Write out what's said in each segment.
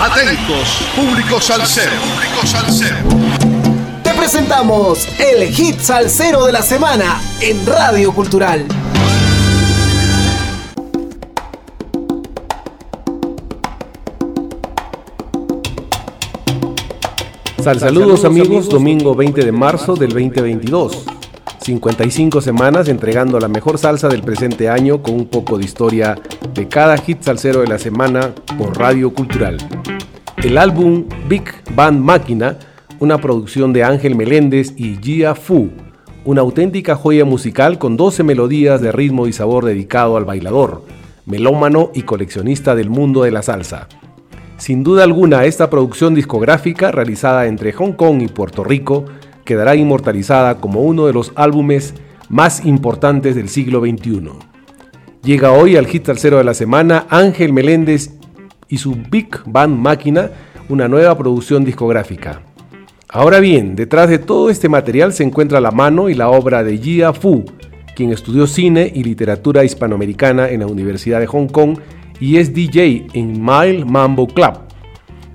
Atentos, público salsero. Público salsero. Te presentamos el hit salsero de la semana en Radio Cultural. Sal saludos amigos, domingo 20 de marzo del 2022. 55 semanas entregando la mejor salsa del presente año con un poco de historia de cada hit salsero de la semana por Radio Cultural. El álbum Big Band Máquina, una producción de Ángel Meléndez y Gia Fu, una auténtica joya musical con 12 melodías de ritmo y sabor dedicado al bailador, melómano y coleccionista del mundo de la salsa. Sin duda alguna, esta producción discográfica realizada entre Hong Kong y Puerto Rico quedará inmortalizada como uno de los álbumes más importantes del siglo XXI. Llega hoy al hit tercero de la semana Ángel Meléndez y su Big Band Máquina, una nueva producción discográfica. Ahora bien, detrás de todo este material se encuentra la mano y la obra de Jia Fu, quien estudió cine y literatura hispanoamericana en la Universidad de Hong Kong y es DJ en Mile Mambo Club.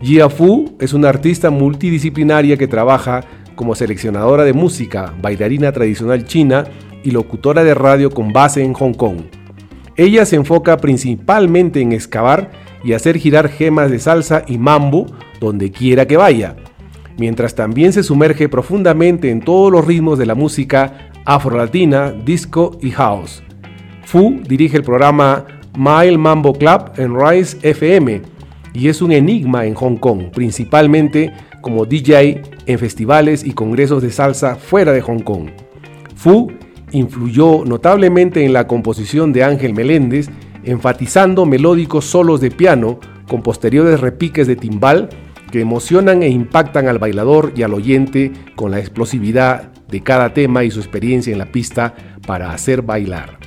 Jia Fu es una artista multidisciplinaria que trabaja como seleccionadora de música, bailarina tradicional china y locutora de radio con base en Hong Kong. Ella se enfoca principalmente en excavar y hacer girar gemas de salsa y mambo donde quiera que vaya, mientras también se sumerge profundamente en todos los ritmos de la música afro-latina, disco y house. Fu dirige el programa Mile Mambo Club en Rise FM y es un enigma en Hong Kong, principalmente como DJ en festivales y congresos de salsa fuera de Hong Kong. Fu influyó notablemente en la composición de Ángel Meléndez, enfatizando melódicos solos de piano con posteriores repiques de timbal que emocionan e impactan al bailador y al oyente con la explosividad de cada tema y su experiencia en la pista para hacer bailar.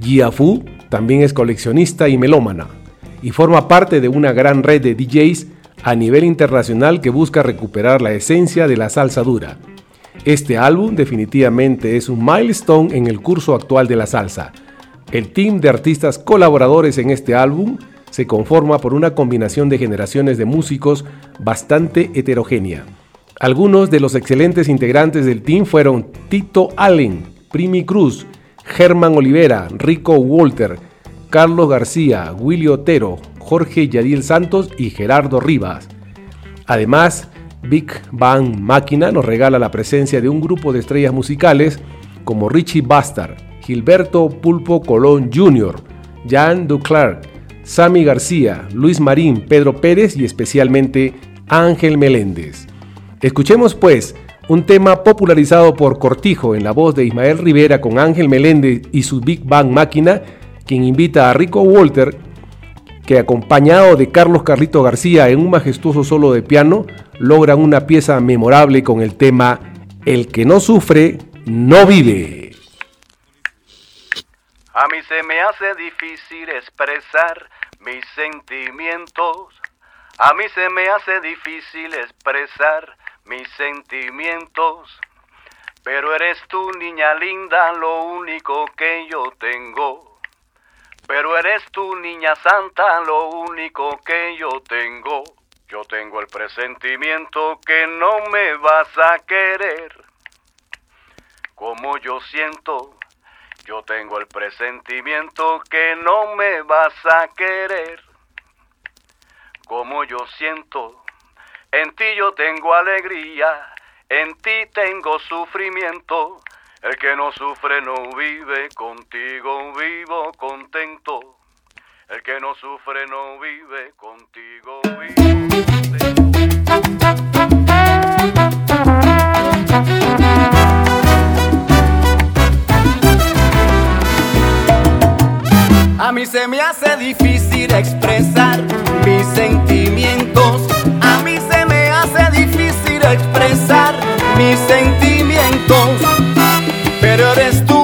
Jia Fu también es coleccionista y melómana y forma parte de una gran red de DJs a nivel internacional que busca recuperar la esencia de la salsa dura. Este álbum definitivamente es un milestone en el curso actual de la salsa. El team de artistas colaboradores en este álbum se conforma por una combinación de generaciones de músicos bastante heterogénea. Algunos de los excelentes integrantes del team fueron Tito Allen, Primi Cruz, Germán Olivera, Rico Walter, Carlos García, Willy Otero, Jorge Yadiel Santos y Gerardo Rivas. Además, Big Bang Máquina nos regala la presencia de un grupo de estrellas musicales como Richie Bastard, Gilberto Pulpo Colón Jr., Jan Duclerc, Sammy García, Luis Marín, Pedro Pérez y especialmente Ángel Meléndez. Escuchemos pues un tema popularizado por Cortijo en la voz de Ismael Rivera con Ángel Meléndez y su Big Bang Máquina, quien invita a Rico Walter que acompañado de Carlos Carlito García en un majestuoso solo de piano, logran una pieza memorable con el tema El que no sufre, no vive. A mí se me hace difícil expresar mis sentimientos. A mí se me hace difícil expresar mis sentimientos. Pero eres tú, niña linda, lo único que yo tengo. Pero eres tú, niña santa, lo único que yo tengo. Yo tengo el presentimiento que no me vas a querer. Como yo siento, yo tengo el presentimiento que no me vas a querer. Como yo siento, en ti yo tengo alegría, en ti tengo sufrimiento. El que no sufre no vive, contigo vivo contento. El que no sufre no vive, contigo vivo contento. A mí se me hace difícil expresar mis sentimientos. A mí se me hace difícil expresar mis sentimientos. Pero eres tú,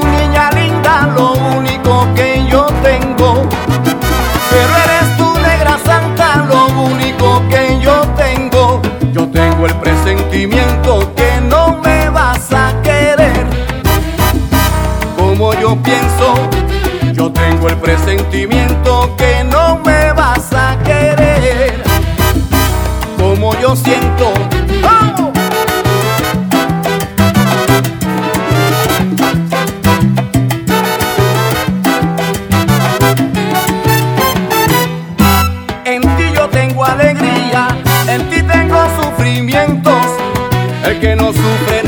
que no sufre